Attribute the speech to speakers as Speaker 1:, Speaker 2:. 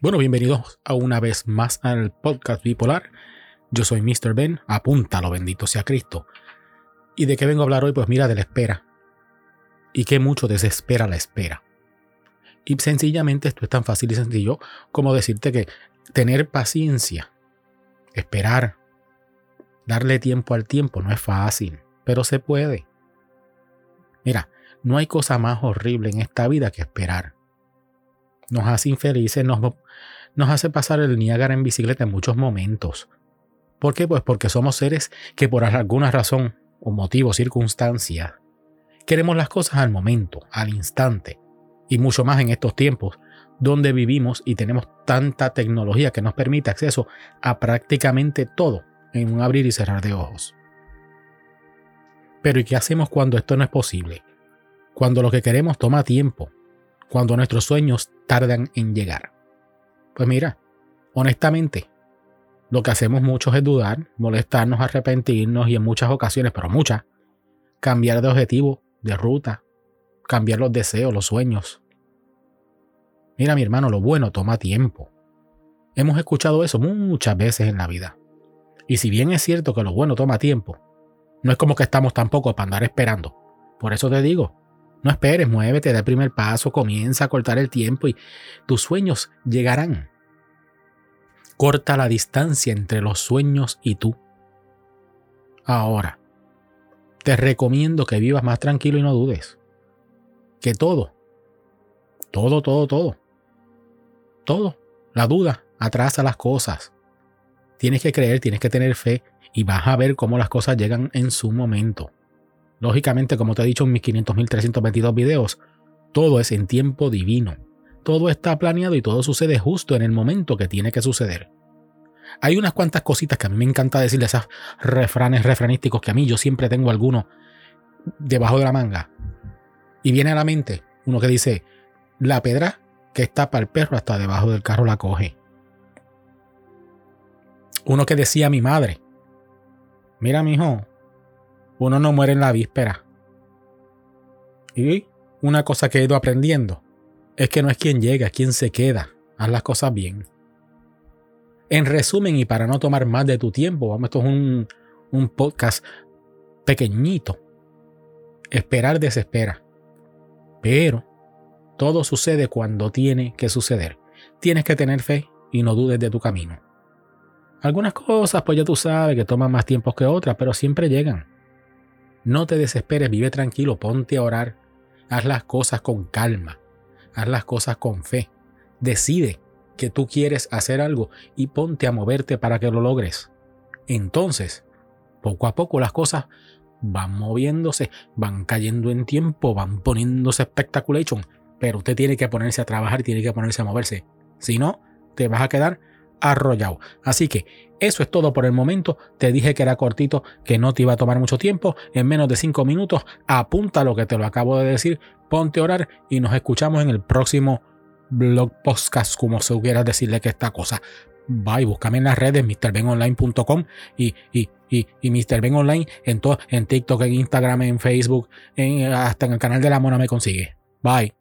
Speaker 1: Bueno, bienvenidos a una vez más al podcast bipolar. Yo soy Mr. Ben, apúntalo, bendito sea Cristo. ¿Y de qué vengo a hablar hoy? Pues mira, de la espera. Y qué mucho desespera la espera. Y sencillamente esto es tan fácil y sencillo como decirte que tener paciencia, esperar, darle tiempo al tiempo no es fácil, pero se puede. Mira, no hay cosa más horrible en esta vida que esperar nos hace infelices, nos, nos hace pasar el Niágara en bicicleta en muchos momentos. ¿Por qué? Pues porque somos seres que por alguna razón o motivo, circunstancia, queremos las cosas al momento, al instante, y mucho más en estos tiempos donde vivimos y tenemos tanta tecnología que nos permite acceso a prácticamente todo en un abrir y cerrar de ojos. Pero ¿y qué hacemos cuando esto no es posible? Cuando lo que queremos toma tiempo, cuando nuestros sueños tardan en llegar. Pues mira, honestamente, lo que hacemos muchos es dudar, molestarnos, arrepentirnos y en muchas ocasiones, pero muchas, cambiar de objetivo, de ruta, cambiar los deseos, los sueños. Mira mi hermano, lo bueno toma tiempo. Hemos escuchado eso muchas veces en la vida. Y si bien es cierto que lo bueno toma tiempo, no es como que estamos tampoco para andar esperando. Por eso te digo, no esperes, muévete, da el primer paso, comienza a cortar el tiempo y tus sueños llegarán. Corta la distancia entre los sueños y tú. Ahora, te recomiendo que vivas más tranquilo y no dudes. Que todo, todo, todo, todo, todo, la duda atrasa las cosas. Tienes que creer, tienes que tener fe y vas a ver cómo las cosas llegan en su momento. Lógicamente, como te he dicho en mis 500.322 videos, todo es en tiempo divino. Todo está planeado y todo sucede justo en el momento que tiene que suceder. Hay unas cuantas cositas que a mí me encanta decirle, esas refranes refranísticos que a mí yo siempre tengo alguno debajo de la manga. Y viene a la mente uno que dice, la pedra que está para el perro hasta debajo del carro la coge. Uno que decía a mi madre, mira mi hijo, uno no muere en la víspera. Y una cosa que he ido aprendiendo es que no es quien llega, es quien se queda. Haz las cosas bien. En resumen, y para no tomar más de tu tiempo, vamos, esto es un, un podcast pequeñito. Esperar desespera. Pero todo sucede cuando tiene que suceder. Tienes que tener fe y no dudes de tu camino. Algunas cosas, pues ya tú sabes que toman más tiempo que otras, pero siempre llegan. No te desesperes, vive tranquilo, ponte a orar. Haz las cosas con calma. Haz las cosas con fe. Decide que tú quieres hacer algo y ponte a moverte para que lo logres. Entonces, poco a poco las cosas van moviéndose, van cayendo en tiempo, van poniéndose speculation, pero usted tiene que ponerse a trabajar, tiene que ponerse a moverse. Si no, te vas a quedar arrollado. Así que eso es todo por el momento. Te dije que era cortito, que no te iba a tomar mucho tiempo. En menos de 5 minutos, apunta lo que te lo acabo de decir, ponte a orar y nos escuchamos en el próximo blog podcast, como se hubiera decirle que esta cosa. Bye, búscame en las redes, mrbenonline.com y, y, y, y en, todo, en TikTok, en Instagram, en Facebook, hasta en el canal de la mona me consigue. Bye.